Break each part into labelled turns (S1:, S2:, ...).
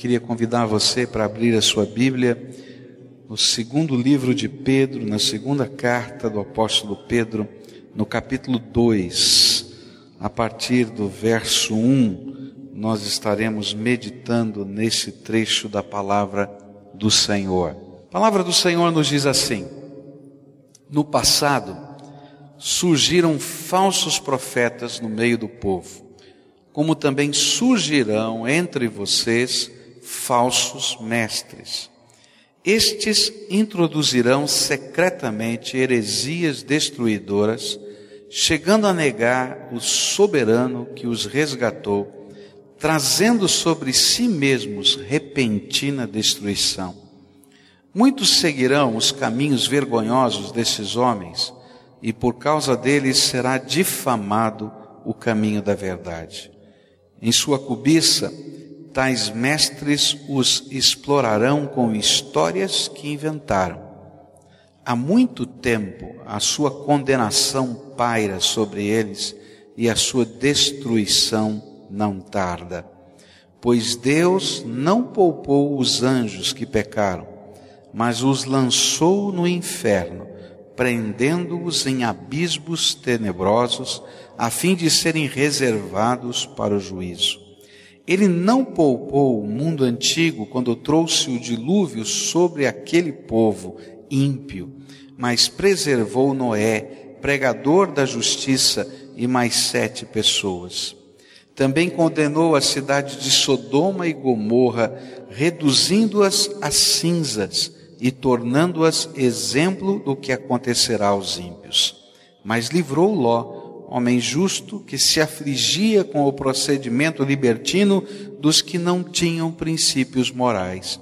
S1: Queria convidar você para abrir a sua Bíblia no segundo livro de Pedro, na segunda carta do apóstolo Pedro, no capítulo 2, a partir do verso 1, nós estaremos meditando nesse trecho da palavra do Senhor. A palavra do Senhor nos diz assim: No passado surgiram falsos profetas no meio do povo, como também surgirão entre vocês falsos mestres estes introduzirão secretamente heresias destruidoras, chegando a negar o soberano que os resgatou, trazendo sobre si mesmos repentina destruição. Muitos seguirão os caminhos vergonhosos desses homens, e por causa deles será difamado o caminho da verdade. Em sua cobiça, tais mestres os explorarão com histórias que inventaram. Há muito tempo a sua condenação paira sobre eles e a sua destruição não tarda. Pois Deus não poupou os anjos que pecaram, mas os lançou no inferno, prendendo-os em abismos tenebrosos, a fim de serem reservados para o juízo. Ele não poupou o mundo antigo quando trouxe o dilúvio sobre aquele povo ímpio, mas preservou Noé, pregador da justiça, e mais sete pessoas. Também condenou a cidade de Sodoma e Gomorra, reduzindo-as a cinzas e tornando-as exemplo do que acontecerá aos ímpios. Mas livrou Ló, homem justo que se afligia com o procedimento libertino dos que não tinham princípios morais.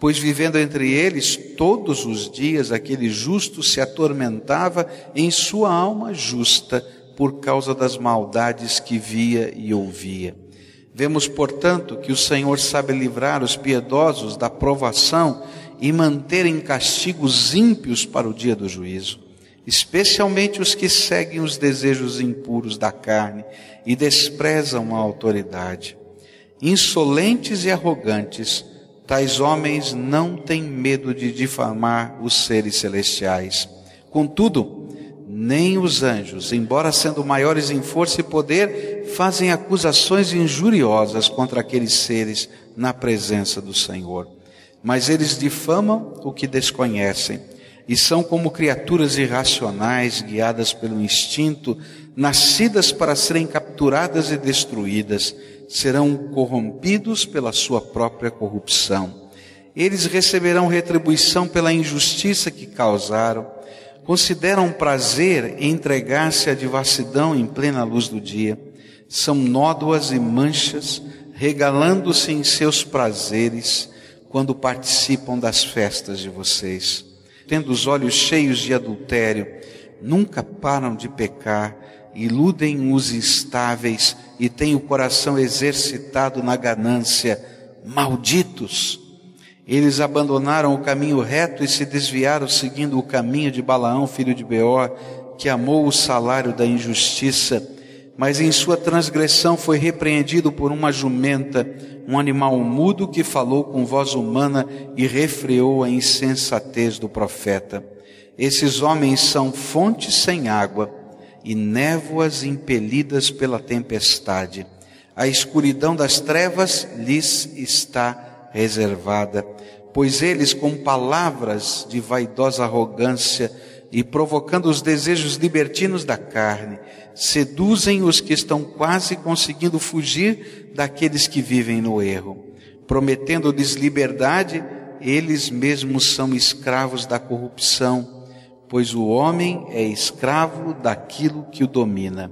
S1: Pois vivendo entre eles todos os dias, aquele justo se atormentava em sua alma justa por causa das maldades que via e ouvia. Vemos, portanto, que o Senhor sabe livrar os piedosos da provação e manter em castigo os ímpios para o dia do juízo especialmente os que seguem os desejos impuros da carne e desprezam a autoridade. Insolentes e arrogantes, tais homens não têm medo de difamar os seres celestiais. Contudo, nem os anjos, embora sendo maiores em força e poder, fazem acusações injuriosas contra aqueles seres na presença do Senhor. Mas eles difamam o que desconhecem e são como criaturas irracionais, guiadas pelo instinto, nascidas para serem capturadas e destruídas, serão corrompidos pela sua própria corrupção. Eles receberão retribuição pela injustiça que causaram, consideram prazer entregar-se à devassidão em plena luz do dia, são nódoas e manchas, regalando-se em seus prazeres quando participam das festas de vocês tendo os olhos cheios de adultério, nunca param de pecar, iludem os instáveis e têm o coração exercitado na ganância. Malditos! Eles abandonaram o caminho reto e se desviaram seguindo o caminho de Balaão, filho de Beor, que amou o salário da injustiça, mas em sua transgressão foi repreendido por uma jumenta, um animal mudo que falou com voz humana e refreou a insensatez do profeta. Esses homens são fontes sem água e névoas impelidas pela tempestade. A escuridão das trevas lhes está reservada, pois eles, com palavras de vaidosa arrogância e provocando os desejos libertinos da carne, seduzem os que estão quase conseguindo fugir daqueles que vivem no erro. Prometendo-lhes liberdade, eles mesmos são escravos da corrupção, pois o homem é escravo daquilo que o domina.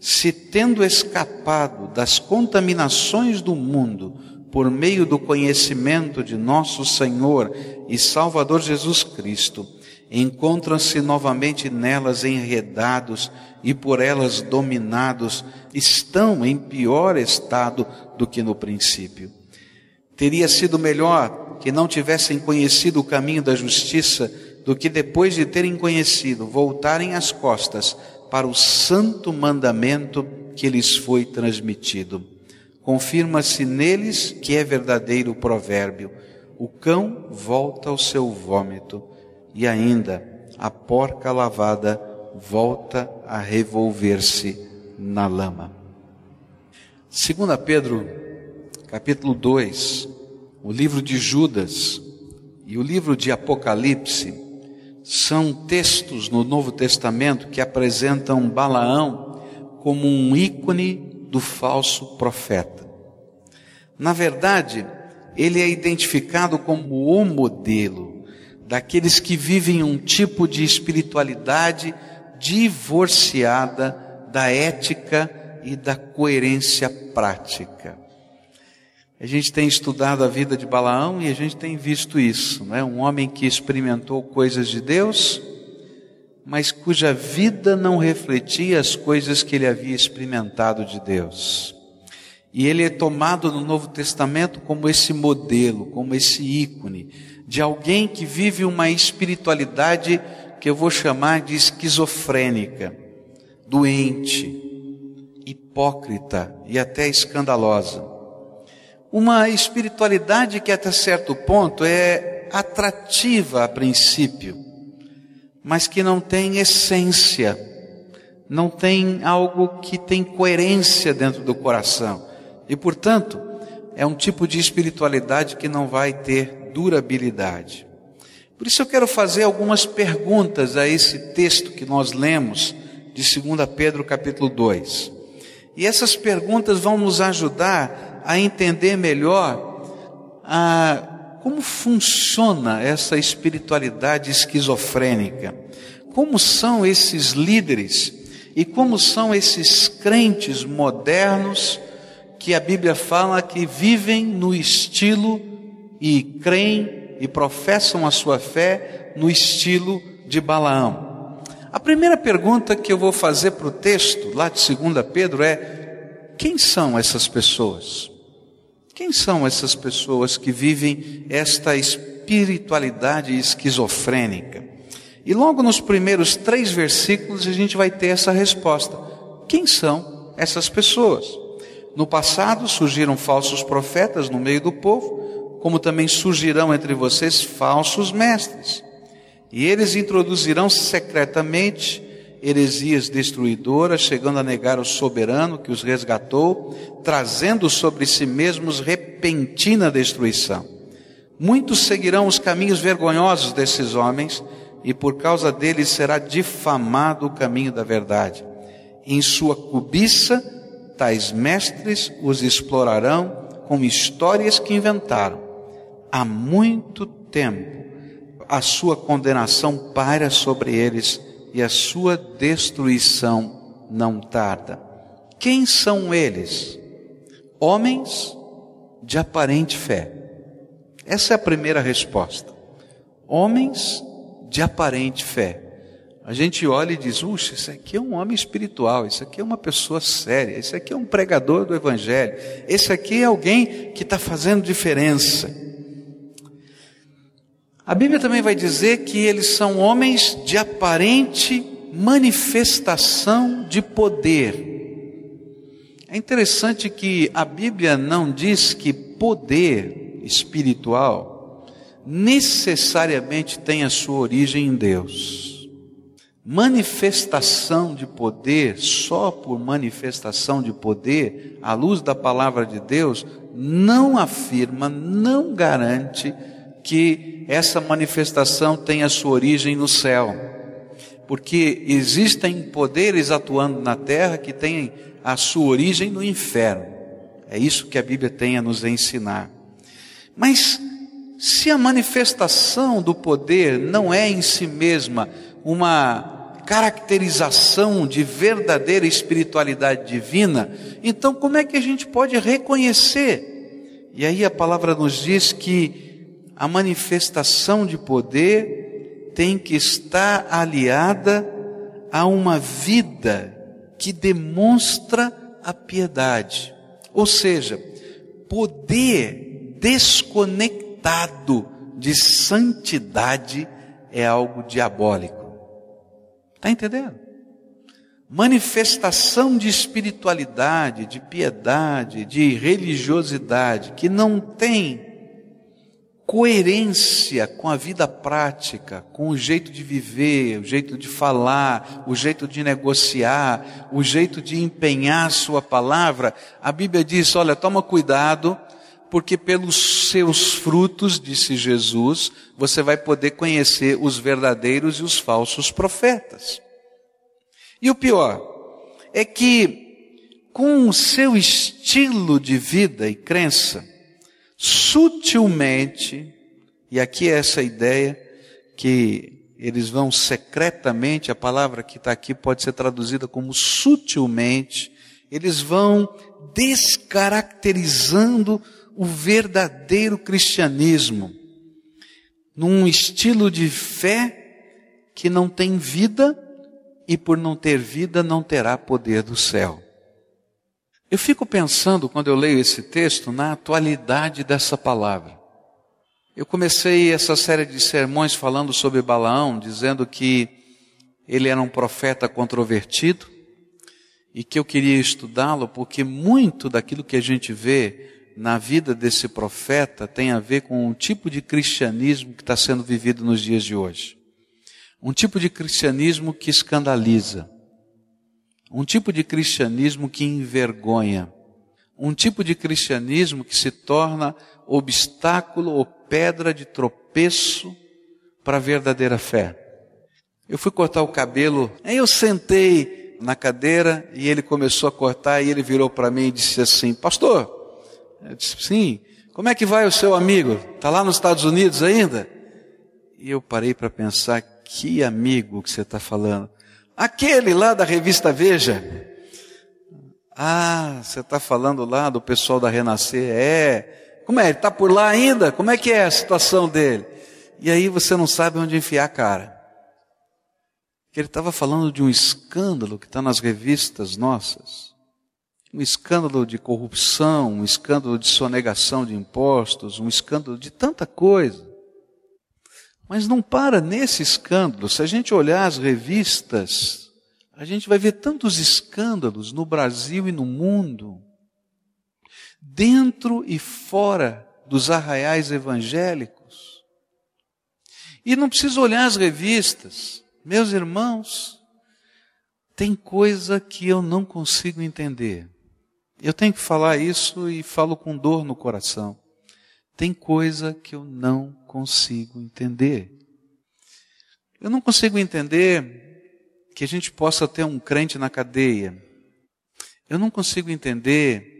S1: Se tendo escapado das contaminações do mundo por meio do conhecimento de nosso Senhor e Salvador Jesus Cristo, encontram-se novamente nelas enredados e por elas dominados, estão em pior estado do que no princípio. Teria sido melhor que não tivessem conhecido o caminho da justiça do que depois de terem conhecido voltarem as costas para o santo mandamento que lhes foi transmitido. confirma-se neles que é verdadeiro o provérbio: o cão volta ao seu vômito, e ainda a porca lavada volta a revolver-se na lama. Segunda Pedro, capítulo 2, o livro de Judas e o livro de Apocalipse são textos no Novo Testamento que apresentam Balaão como um ícone do falso profeta. Na verdade, ele é identificado como o modelo daqueles que vivem um tipo de espiritualidade divorciada da ética e da coerência prática. A gente tem estudado a vida de Balaão e a gente tem visto isso, não é? Um homem que experimentou coisas de Deus, mas cuja vida não refletia as coisas que ele havia experimentado de Deus. E ele é tomado no Novo Testamento como esse modelo, como esse ícone de alguém que vive uma espiritualidade que eu vou chamar de esquizofrênica, doente, hipócrita e até escandalosa. Uma espiritualidade que até certo ponto é atrativa a princípio, mas que não tem essência, não tem algo que tem coerência dentro do coração. E, portanto, é um tipo de espiritualidade que não vai ter durabilidade. Por isso eu quero fazer algumas perguntas a esse texto que nós lemos de 2 Pedro capítulo 2. E essas perguntas vão nos ajudar a entender melhor a como funciona essa espiritualidade esquizofrênica? Como são esses líderes e como são esses crentes modernos que a Bíblia fala que vivem no estilo e creem e professam a sua fé no estilo de Balaão? A primeira pergunta que eu vou fazer para o texto, lá de 2 Pedro, é: quem são essas pessoas? Quem são essas pessoas que vivem esta espiritualidade esquizofrênica? E logo nos primeiros três versículos a gente vai ter essa resposta. Quem são essas pessoas? No passado surgiram falsos profetas no meio do povo, como também surgirão entre vocês falsos mestres. E eles introduzirão secretamente heresias destruidoras, chegando a negar o soberano que os resgatou, trazendo sobre si mesmos repentina destruição. Muitos seguirão os caminhos vergonhosos desses homens, e por causa deles será difamado o caminho da verdade. Em sua cobiça, tais mestres os explorarão com histórias que inventaram. Há muito tempo, a sua condenação paira sobre eles e a sua destruição não tarda. Quem são eles? Homens de aparente fé. Essa é a primeira resposta. Homens de aparente fé. A gente olha e diz: Uxa, esse aqui é um homem espiritual, isso aqui é uma pessoa séria, esse aqui é um pregador do Evangelho, esse aqui é alguém que está fazendo diferença. A Bíblia também vai dizer que eles são homens de aparente manifestação de poder. É interessante que a Bíblia não diz que poder espiritual necessariamente tem a sua origem em Deus. Manifestação de poder, só por manifestação de poder, à luz da palavra de Deus, não afirma, não garante que essa manifestação tem a sua origem no céu. Porque existem poderes atuando na terra que têm a sua origem no inferno. É isso que a Bíblia tem a nos ensinar. Mas se a manifestação do poder não é em si mesma uma caracterização de verdadeira espiritualidade divina, então como é que a gente pode reconhecer? E aí a palavra nos diz que a manifestação de poder tem que estar aliada a uma vida que demonstra a piedade. Ou seja, poder desconectado de santidade é algo diabólico. Está entendendo? manifestação de espiritualidade, de piedade, de religiosidade, que não tem coerência com a vida prática, com o jeito de viver, o jeito de falar, o jeito de negociar, o jeito de empenhar sua palavra, a Bíblia diz: olha, toma cuidado, porque pelos seus frutos, disse Jesus, você vai poder conhecer os verdadeiros e os falsos profetas. E o pior é que, com o seu estilo de vida e crença, sutilmente, e aqui é essa ideia que eles vão secretamente, a palavra que está aqui pode ser traduzida como sutilmente, eles vão descaracterizando o verdadeiro cristianismo, num estilo de fé que não tem vida e por não ter vida não terá poder do céu. Eu fico pensando, quando eu leio esse texto, na atualidade dessa palavra. Eu comecei essa série de sermões falando sobre Balaão, dizendo que ele era um profeta controvertido e que eu queria estudá-lo porque muito daquilo que a gente vê na vida desse profeta tem a ver com o tipo de cristianismo que está sendo vivido nos dias de hoje. Um tipo de cristianismo que escandaliza um tipo de cristianismo que envergonha. Um tipo de cristianismo que se torna obstáculo ou pedra de tropeço para a verdadeira fé. Eu fui cortar o cabelo, aí eu sentei na cadeira e ele começou a cortar e ele virou para mim e disse assim: Pastor, eu disse, sim, como é que vai o seu amigo? Está lá nos Estados Unidos ainda? E eu parei para pensar: que amigo que você está falando? Aquele lá da revista Veja. Ah, você está falando lá do pessoal da Renascer. É. Como é? Ele está por lá ainda? Como é que é a situação dele? E aí você não sabe onde enfiar a cara. Ele estava falando de um escândalo que está nas revistas nossas. Um escândalo de corrupção, um escândalo de sonegação de impostos, um escândalo de tanta coisa. Mas não para nesse escândalo. Se a gente olhar as revistas, a gente vai ver tantos escândalos no Brasil e no mundo, dentro e fora dos arraiais evangélicos. E não precisa olhar as revistas. Meus irmãos, tem coisa que eu não consigo entender. Eu tenho que falar isso e falo com dor no coração. Tem coisa que eu não consigo entender. Eu não consigo entender que a gente possa ter um crente na cadeia. Eu não consigo entender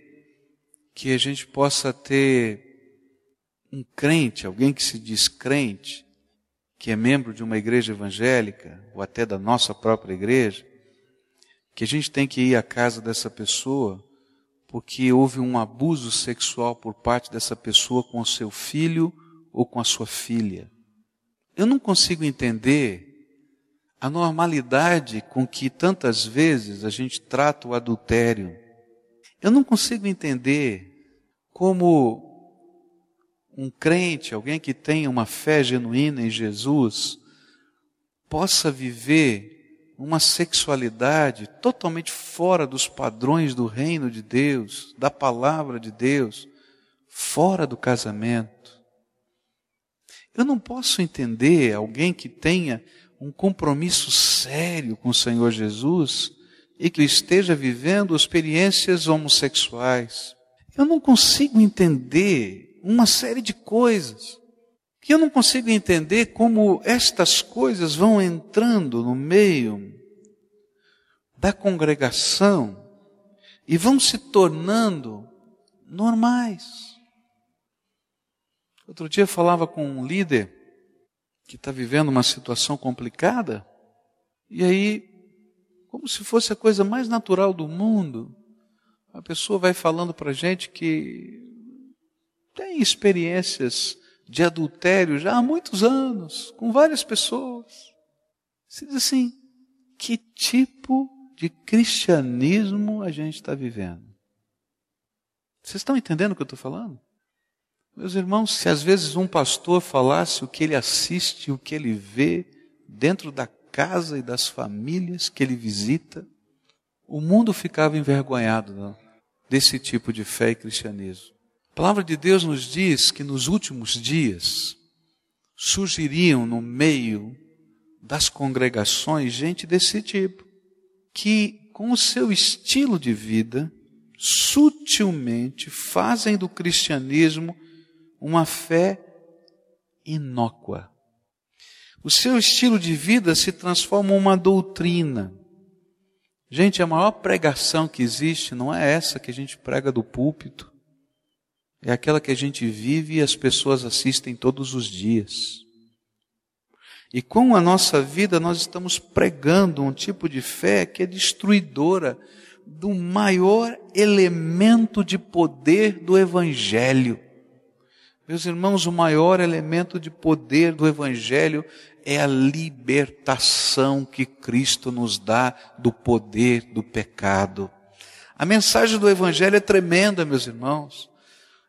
S1: que a gente possa ter um crente, alguém que se diz crente, que é membro de uma igreja evangélica, ou até da nossa própria igreja, que a gente tem que ir à casa dessa pessoa porque houve um abuso sexual por parte dessa pessoa com o seu filho ou com a sua filha. Eu não consigo entender a normalidade com que tantas vezes a gente trata o adultério. Eu não consigo entender como um crente, alguém que tenha uma fé genuína em Jesus, possa viver uma sexualidade totalmente fora dos padrões do reino de Deus, da palavra de Deus, fora do casamento. Eu não posso entender alguém que tenha um compromisso sério com o Senhor Jesus e que esteja vivendo experiências homossexuais. Eu não consigo entender uma série de coisas que eu não consigo entender como estas coisas vão entrando no meio da congregação e vão se tornando normais. Outro dia eu falava com um líder que está vivendo uma situação complicada, e aí, como se fosse a coisa mais natural do mundo, a pessoa vai falando para a gente que tem experiências de adultério já há muitos anos, com várias pessoas. Você diz assim: que tipo de cristianismo a gente está vivendo? Vocês estão entendendo o que eu estou falando? Meus irmãos, se às vezes um pastor falasse o que ele assiste, o que ele vê dentro da casa e das famílias que ele visita, o mundo ficava envergonhado desse tipo de fé e cristianismo. A palavra de Deus nos diz que nos últimos dias surgiriam no meio das congregações gente desse tipo, que com o seu estilo de vida, sutilmente fazem do cristianismo uma fé inócua. O seu estilo de vida se transforma em uma doutrina. Gente, a maior pregação que existe não é essa que a gente prega do púlpito. É aquela que a gente vive e as pessoas assistem todos os dias. E com a nossa vida nós estamos pregando um tipo de fé que é destruidora do maior elemento de poder do Evangelho. Meus irmãos, o maior elemento de poder do Evangelho é a libertação que Cristo nos dá do poder do pecado. A mensagem do Evangelho é tremenda, meus irmãos.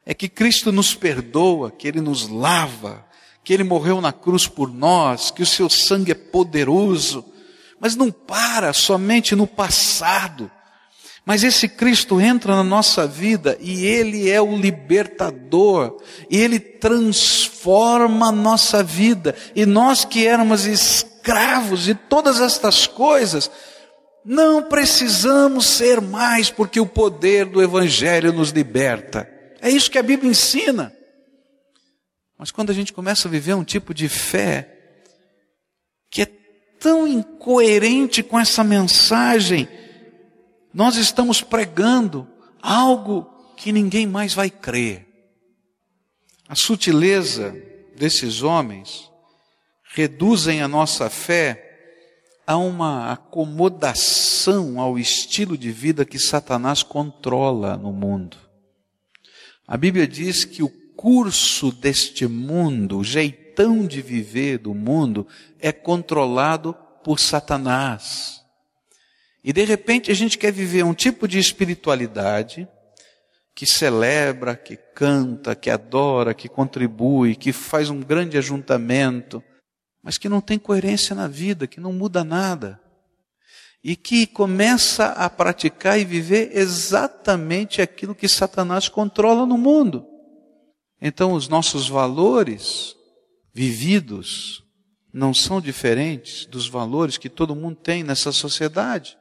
S1: É que Cristo nos perdoa, que Ele nos lava, que Ele morreu na cruz por nós, que o Seu sangue é poderoso. Mas não para somente no passado. Mas esse Cristo entra na nossa vida e Ele é o libertador, e Ele transforma a nossa vida. E nós que éramos escravos de todas estas coisas, não precisamos ser mais, porque o poder do Evangelho nos liberta. É isso que a Bíblia ensina. Mas quando a gente começa a viver um tipo de fé que é tão incoerente com essa mensagem, nós estamos pregando algo que ninguém mais vai crer. A sutileza desses homens reduzem a nossa fé a uma acomodação ao estilo de vida que Satanás controla no mundo. A Bíblia diz que o curso deste mundo, o jeitão de viver do mundo, é controlado por Satanás. E de repente a gente quer viver um tipo de espiritualidade que celebra, que canta, que adora, que contribui, que faz um grande ajuntamento, mas que não tem coerência na vida, que não muda nada. E que começa a praticar e viver exatamente aquilo que Satanás controla no mundo. Então, os nossos valores vividos não são diferentes dos valores que todo mundo tem nessa sociedade.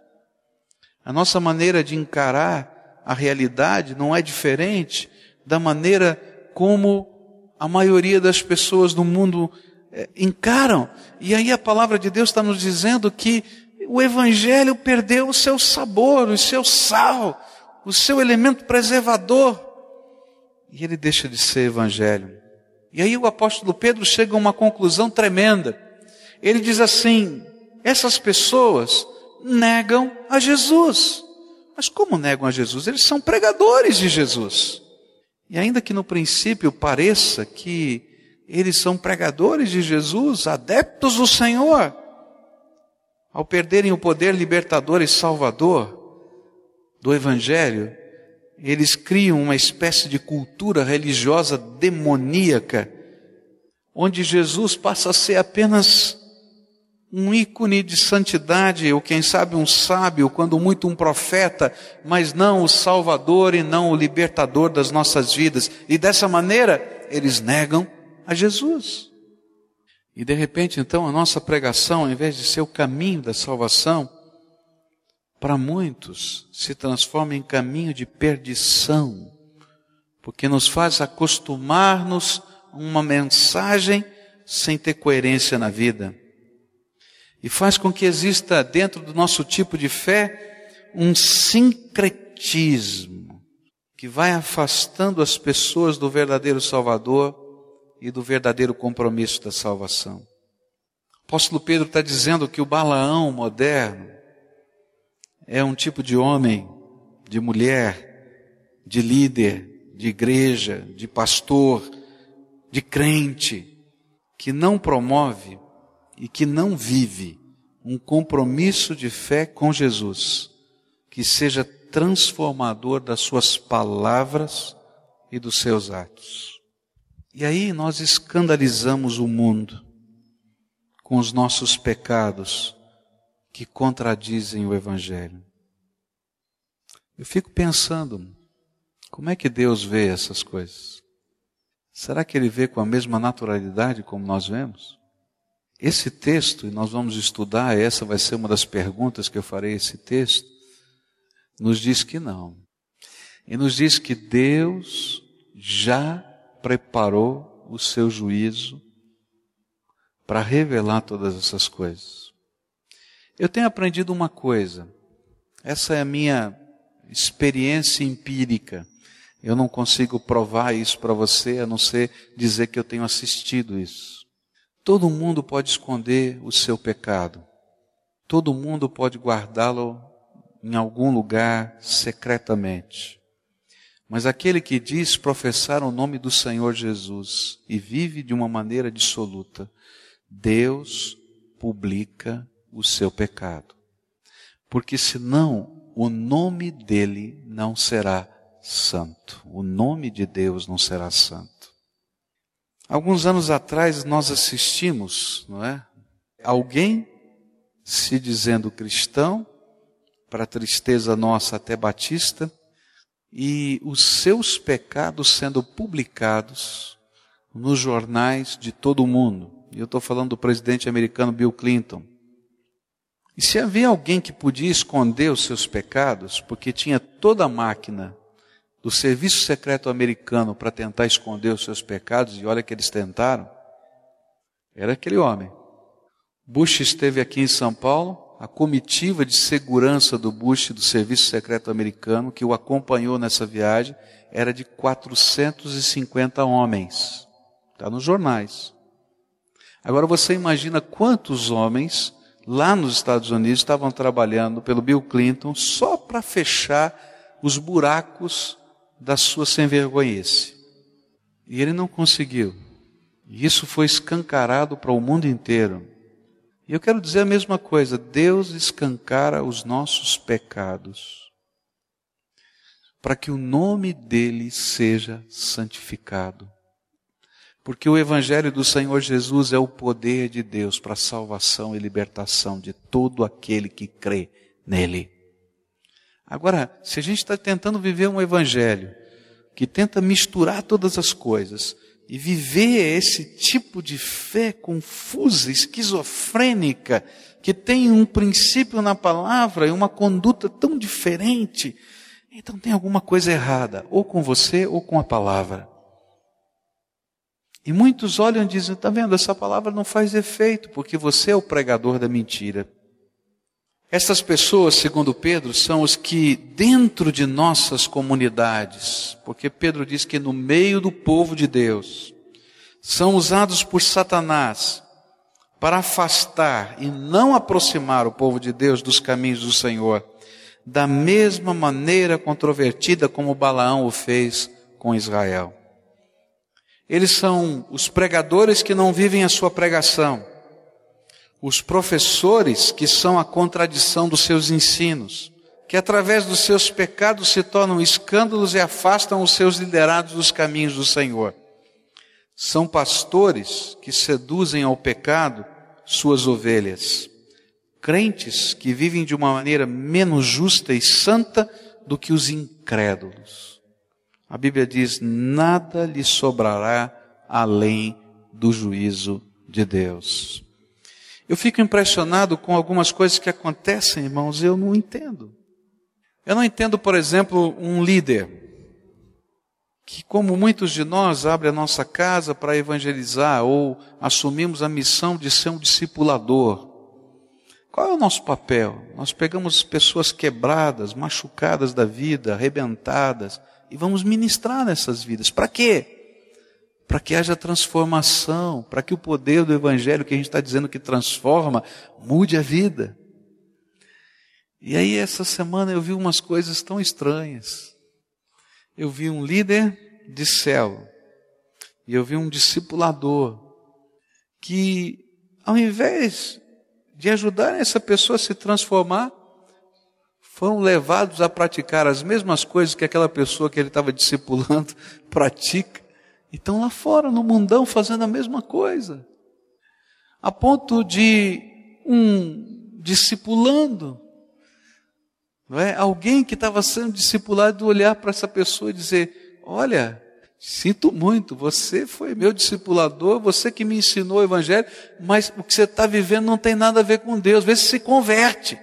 S1: A nossa maneira de encarar a realidade não é diferente da maneira como a maioria das pessoas no mundo é, encaram. E aí a palavra de Deus está nos dizendo que o Evangelho perdeu o seu sabor, o seu sal, o seu elemento preservador. E ele deixa de ser Evangelho. E aí o apóstolo Pedro chega a uma conclusão tremenda. Ele diz assim: essas pessoas negam a Jesus. Mas como negam a Jesus? Eles são pregadores de Jesus. E ainda que no princípio pareça que eles são pregadores de Jesus, adeptos do Senhor, ao perderem o poder libertador e salvador do Evangelho, eles criam uma espécie de cultura religiosa demoníaca, onde Jesus passa a ser apenas um ícone de santidade, ou quem sabe um sábio, quando muito um profeta, mas não o salvador e não o libertador das nossas vidas. E dessa maneira, eles negam a Jesus. E de repente, então, a nossa pregação, ao invés de ser o caminho da salvação, para muitos se transforma em caminho de perdição, porque nos faz acostumar-nos a uma mensagem sem ter coerência na vida. E faz com que exista dentro do nosso tipo de fé um sincretismo que vai afastando as pessoas do verdadeiro Salvador e do verdadeiro compromisso da salvação. O apóstolo Pedro está dizendo que o Balaão moderno é um tipo de homem, de mulher, de líder, de igreja, de pastor, de crente, que não promove e que não vive um compromisso de fé com Jesus, que seja transformador das suas palavras e dos seus atos. E aí nós escandalizamos o mundo com os nossos pecados que contradizem o Evangelho. Eu fico pensando, como é que Deus vê essas coisas? Será que Ele vê com a mesma naturalidade como nós vemos? Esse texto, e nós vamos estudar, essa vai ser uma das perguntas que eu farei esse texto, nos diz que não. E nos diz que Deus já preparou o seu juízo para revelar todas essas coisas. Eu tenho aprendido uma coisa, essa é a minha experiência empírica. Eu não consigo provar isso para você, a não ser dizer que eu tenho assistido isso. Todo mundo pode esconder o seu pecado. Todo mundo pode guardá-lo em algum lugar secretamente. Mas aquele que diz professar o nome do Senhor Jesus e vive de uma maneira dissoluta, Deus publica o seu pecado. Porque senão o nome dele não será santo. O nome de Deus não será santo. Alguns anos atrás nós assistimos, não é? Alguém se dizendo cristão, para tristeza nossa até batista, e os seus pecados sendo publicados nos jornais de todo o mundo. E eu estou falando do presidente americano Bill Clinton. E se havia alguém que podia esconder os seus pecados, porque tinha toda a máquina do serviço secreto americano para tentar esconder os seus pecados, e olha que eles tentaram, era aquele homem. Bush esteve aqui em São Paulo, a comitiva de segurança do Bush do Serviço Secreto Americano que o acompanhou nessa viagem era de 450 homens. Está nos jornais. Agora você imagina quantos homens lá nos Estados Unidos estavam trabalhando pelo Bill Clinton só para fechar os buracos da sua sem-vergonhice. E ele não conseguiu. E isso foi escancarado para o mundo inteiro. E eu quero dizer a mesma coisa: Deus escancara os nossos pecados, para que o nome dele seja santificado. Porque o Evangelho do Senhor Jesus é o poder de Deus para a salvação e libertação de todo aquele que crê nele. Agora, se a gente está tentando viver um Evangelho que tenta misturar todas as coisas, e viver esse tipo de fé confusa, esquizofrênica, que tem um princípio na palavra e uma conduta tão diferente, então tem alguma coisa errada, ou com você ou com a palavra. E muitos olham e dizem: está vendo, essa palavra não faz efeito, porque você é o pregador da mentira. Essas pessoas, segundo Pedro, são os que dentro de nossas comunidades, porque Pedro diz que no meio do povo de Deus, são usados por Satanás para afastar e não aproximar o povo de Deus dos caminhos do Senhor, da mesma maneira controvertida como Balaão o fez com Israel. Eles são os pregadores que não vivem a sua pregação os professores que são a contradição dos seus ensinos, que através dos seus pecados se tornam escândalos e afastam os seus liderados dos caminhos do Senhor. São pastores que seduzem ao pecado suas ovelhas. Crentes que vivem de uma maneira menos justa e santa do que os incrédulos. A Bíblia diz: nada lhe sobrará além do juízo de Deus. Eu fico impressionado com algumas coisas que acontecem, irmãos, eu não entendo. Eu não entendo, por exemplo, um líder que, como muitos de nós, abre a nossa casa para evangelizar ou assumimos a missão de ser um discipulador. Qual é o nosso papel? Nós pegamos pessoas quebradas, machucadas da vida, arrebentadas, e vamos ministrar nessas vidas. Para quê? Para que haja transformação, para que o poder do Evangelho que a gente está dizendo que transforma, mude a vida. E aí, essa semana eu vi umas coisas tão estranhas. Eu vi um líder de céu, e eu vi um discipulador, que ao invés de ajudar essa pessoa a se transformar, foram levados a praticar as mesmas coisas que aquela pessoa que ele estava discipulando pratica. E estão lá fora, no mundão, fazendo a mesma coisa. A ponto de um discipulando Não é? Alguém que estava sendo discipulado olhar para essa pessoa e dizer: Olha, sinto muito, você foi meu discipulador, você que me ensinou o Evangelho, mas o que você está vivendo não tem nada a ver com Deus. Vê se se converte.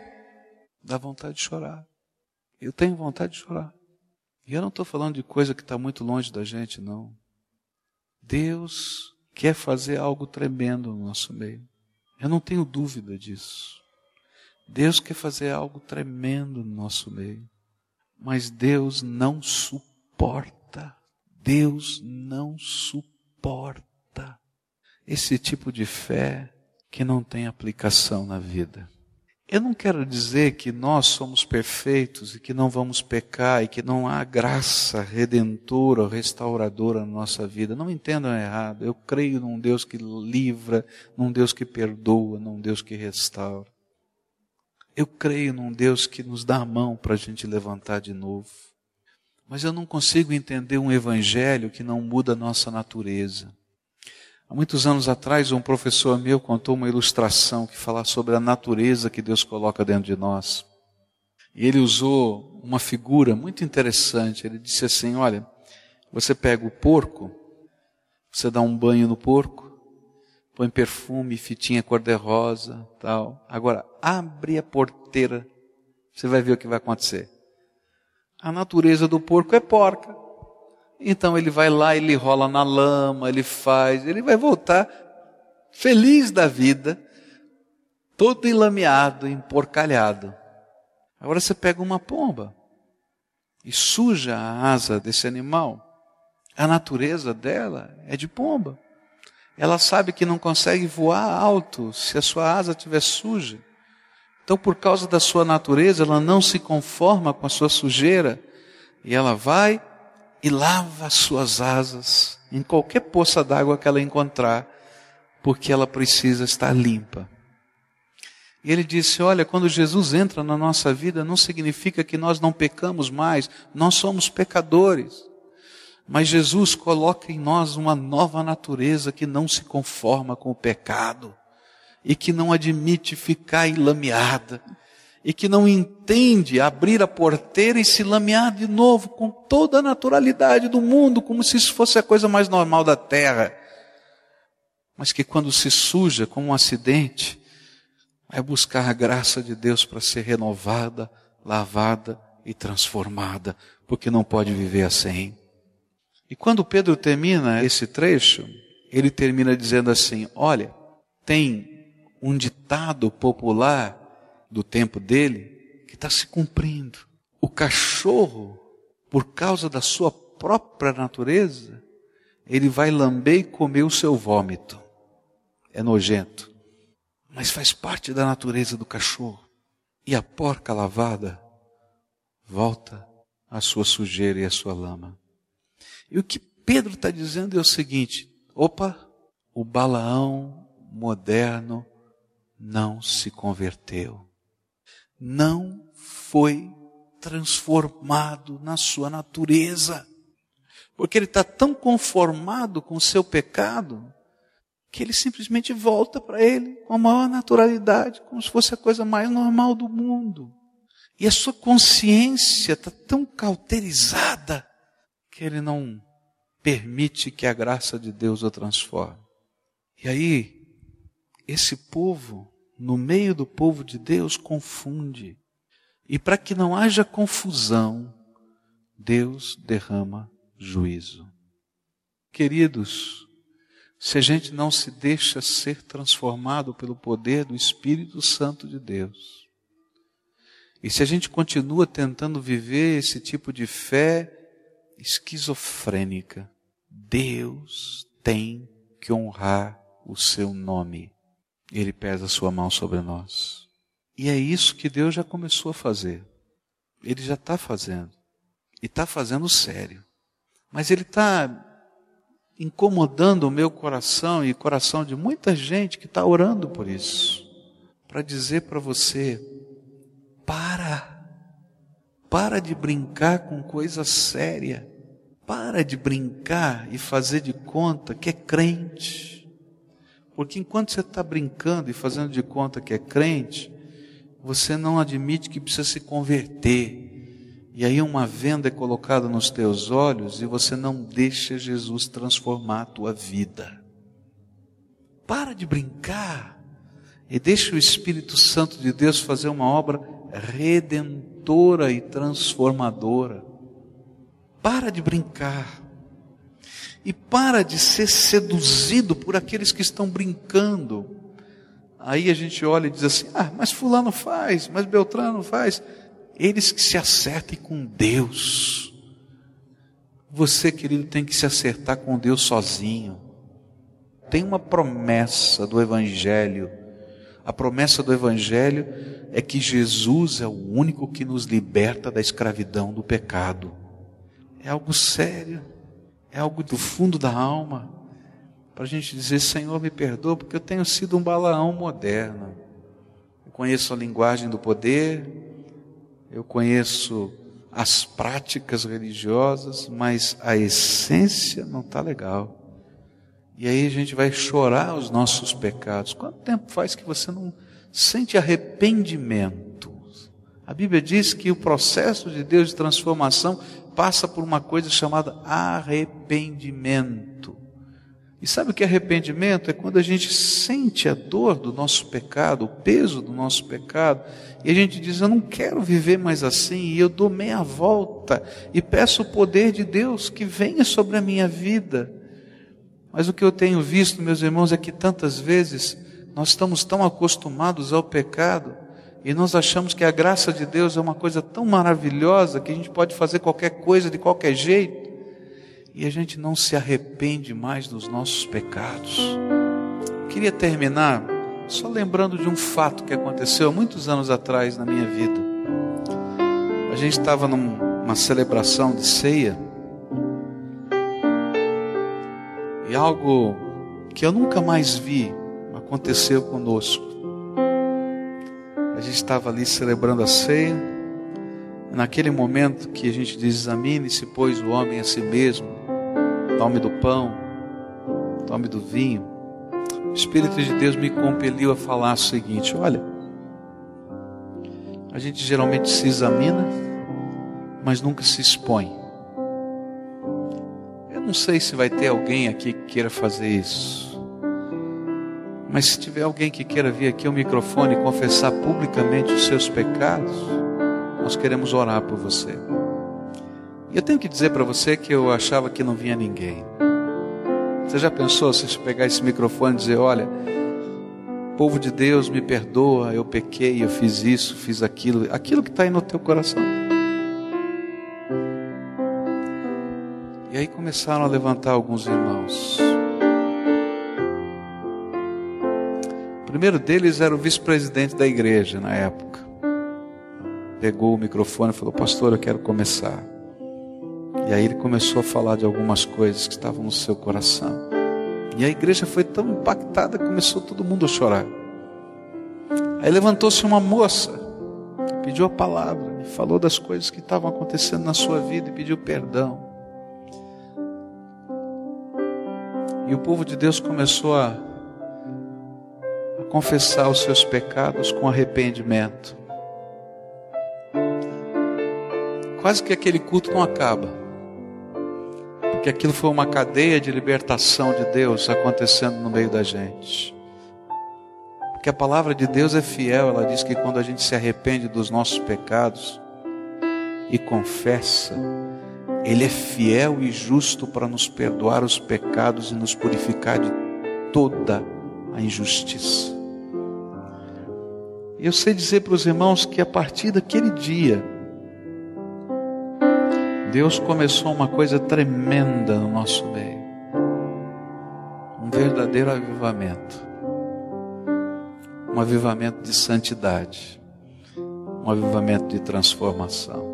S1: Dá vontade de chorar. Eu tenho vontade de chorar. E eu não estou falando de coisa que está muito longe da gente, não. Deus quer fazer algo tremendo no nosso meio. Eu não tenho dúvida disso. Deus quer fazer algo tremendo no nosso meio. Mas Deus não suporta. Deus não suporta esse tipo de fé que não tem aplicação na vida. Eu não quero dizer que nós somos perfeitos e que não vamos pecar e que não há graça redentora restauradora na nossa vida. Não entendam errado. Eu creio num Deus que livra, num Deus que perdoa, num Deus que restaura. Eu creio num Deus que nos dá a mão para a gente levantar de novo. Mas eu não consigo entender um evangelho que não muda a nossa natureza. Há muitos anos atrás, um professor meu contou uma ilustração que fala sobre a natureza que Deus coloca dentro de nós. E ele usou uma figura muito interessante. Ele disse assim: Olha, você pega o porco, você dá um banho no porco, põe perfume, fitinha cor-de-rosa, tal. Agora, abre a porteira, você vai ver o que vai acontecer. A natureza do porco é porca. Então ele vai lá, ele rola na lama, ele faz, ele vai voltar feliz da vida, todo enlameado, emporcalhado. Agora você pega uma pomba e suja a asa desse animal. A natureza dela é de pomba. Ela sabe que não consegue voar alto se a sua asa estiver suja. Então, por causa da sua natureza, ela não se conforma com a sua sujeira e ela vai e lava as suas asas em qualquer poça d'água que ela encontrar, porque ela precisa estar limpa. E ele disse: Olha, quando Jesus entra na nossa vida, não significa que nós não pecamos mais, nós somos pecadores. Mas Jesus coloca em nós uma nova natureza que não se conforma com o pecado e que não admite ficar enlameada e que não entende abrir a porteira e se lamear de novo com toda a naturalidade do mundo, como se isso fosse a coisa mais normal da terra. Mas que quando se suja com um acidente, vai buscar a graça de Deus para ser renovada, lavada e transformada, porque não pode viver assim. E quando Pedro termina esse trecho, ele termina dizendo assim: Olha, tem um ditado popular do tempo dele que está se cumprindo. O cachorro, por causa da sua própria natureza, ele vai lamber e comer o seu vômito. É nojento. Mas faz parte da natureza do cachorro. E a porca lavada volta à sua sujeira e à sua lama. E o que Pedro está dizendo é o seguinte: opa, o Balaão moderno não se converteu não foi transformado na sua natureza. Porque ele está tão conformado com o seu pecado que ele simplesmente volta para ele com a maior naturalidade, como se fosse a coisa mais normal do mundo. E a sua consciência está tão cauterizada que ele não permite que a graça de Deus o transforme. E aí, esse povo no meio do povo de Deus confunde. E para que não haja confusão, Deus derrama juízo. Queridos, se a gente não se deixa ser transformado pelo poder do Espírito Santo de Deus, e se a gente continua tentando viver esse tipo de fé esquizofrênica, Deus tem que honrar o seu nome ele pesa a sua mão sobre nós. E é isso que Deus já começou a fazer. Ele já está fazendo. E está fazendo sério. Mas Ele está incomodando o meu coração e o coração de muita gente que está orando por isso. Para dizer para você: para. Para de brincar com coisa séria. Para de brincar e fazer de conta que é crente. Porque enquanto você está brincando e fazendo de conta que é crente, você não admite que precisa se converter. E aí uma venda é colocada nos teus olhos e você não deixa Jesus transformar a tua vida. Para de brincar e deixa o Espírito Santo de Deus fazer uma obra redentora e transformadora. Para de brincar. E para de ser seduzido por aqueles que estão brincando. Aí a gente olha e diz assim: ah, mas Fulano faz, mas Beltrano faz. Eles que se acertem com Deus. Você, querido, tem que se acertar com Deus sozinho. Tem uma promessa do Evangelho. A promessa do Evangelho é que Jesus é o único que nos liberta da escravidão do pecado. É algo sério é algo do fundo da alma, para a gente dizer: Senhor, me perdoa, porque eu tenho sido um balaão moderno. Eu conheço a linguagem do poder, eu conheço as práticas religiosas, mas a essência não está legal. E aí a gente vai chorar os nossos pecados. Quanto tempo faz que você não sente arrependimento? A Bíblia diz que o processo de Deus de transformação passa por uma coisa chamada arrependimento. E sabe o que é arrependimento? É quando a gente sente a dor do nosso pecado, o peso do nosso pecado, e a gente diz: Eu não quero viver mais assim, e eu dou meia volta e peço o poder de Deus que venha sobre a minha vida. Mas o que eu tenho visto, meus irmãos, é que tantas vezes nós estamos tão acostumados ao pecado e nós achamos que a graça de Deus é uma coisa tão maravilhosa que a gente pode fazer qualquer coisa de qualquer jeito. E a gente não se arrepende mais dos nossos pecados. queria terminar só lembrando de um fato que aconteceu há muitos anos atrás na minha vida. A gente estava numa celebração de ceia e algo que eu nunca mais vi aconteceu conosco gente estava ali celebrando a ceia. Naquele momento que a gente diz: examine-se, pois, o homem a si mesmo, tome do pão, tome do vinho. O Espírito de Deus me compeliu a falar o seguinte: olha, a gente geralmente se examina, mas nunca se expõe. Eu não sei se vai ter alguém aqui que queira fazer isso. Mas se tiver alguém que queira vir aqui ao microfone e confessar publicamente os seus pecados, nós queremos orar por você. E eu tenho que dizer para você que eu achava que não vinha ninguém. Você já pensou se pegar esse microfone e dizer: Olha, povo de Deus, me perdoa, eu pequei, eu fiz isso, fiz aquilo, aquilo que está aí no teu coração. E aí começaram a levantar alguns irmãos. Primeiro deles era o vice-presidente da igreja na época. Pegou o microfone e falou: Pastor, eu quero começar. E aí ele começou a falar de algumas coisas que estavam no seu coração. E a igreja foi tão impactada, começou todo mundo a chorar. Aí levantou-se uma moça, pediu a palavra, falou das coisas que estavam acontecendo na sua vida e pediu perdão. E o povo de Deus começou a confessar os seus pecados com arrependimento. Quase que aquele culto não acaba, porque aquilo foi uma cadeia de libertação de Deus acontecendo no meio da gente. Porque a palavra de Deus é fiel, ela diz que quando a gente se arrepende dos nossos pecados e confessa, Ele é fiel e justo para nos perdoar os pecados e nos purificar de toda a injustiça. Eu sei dizer para os irmãos que a partir daquele dia, Deus começou uma coisa tremenda no nosso meio. Um verdadeiro avivamento. Um avivamento de santidade. Um avivamento de transformação.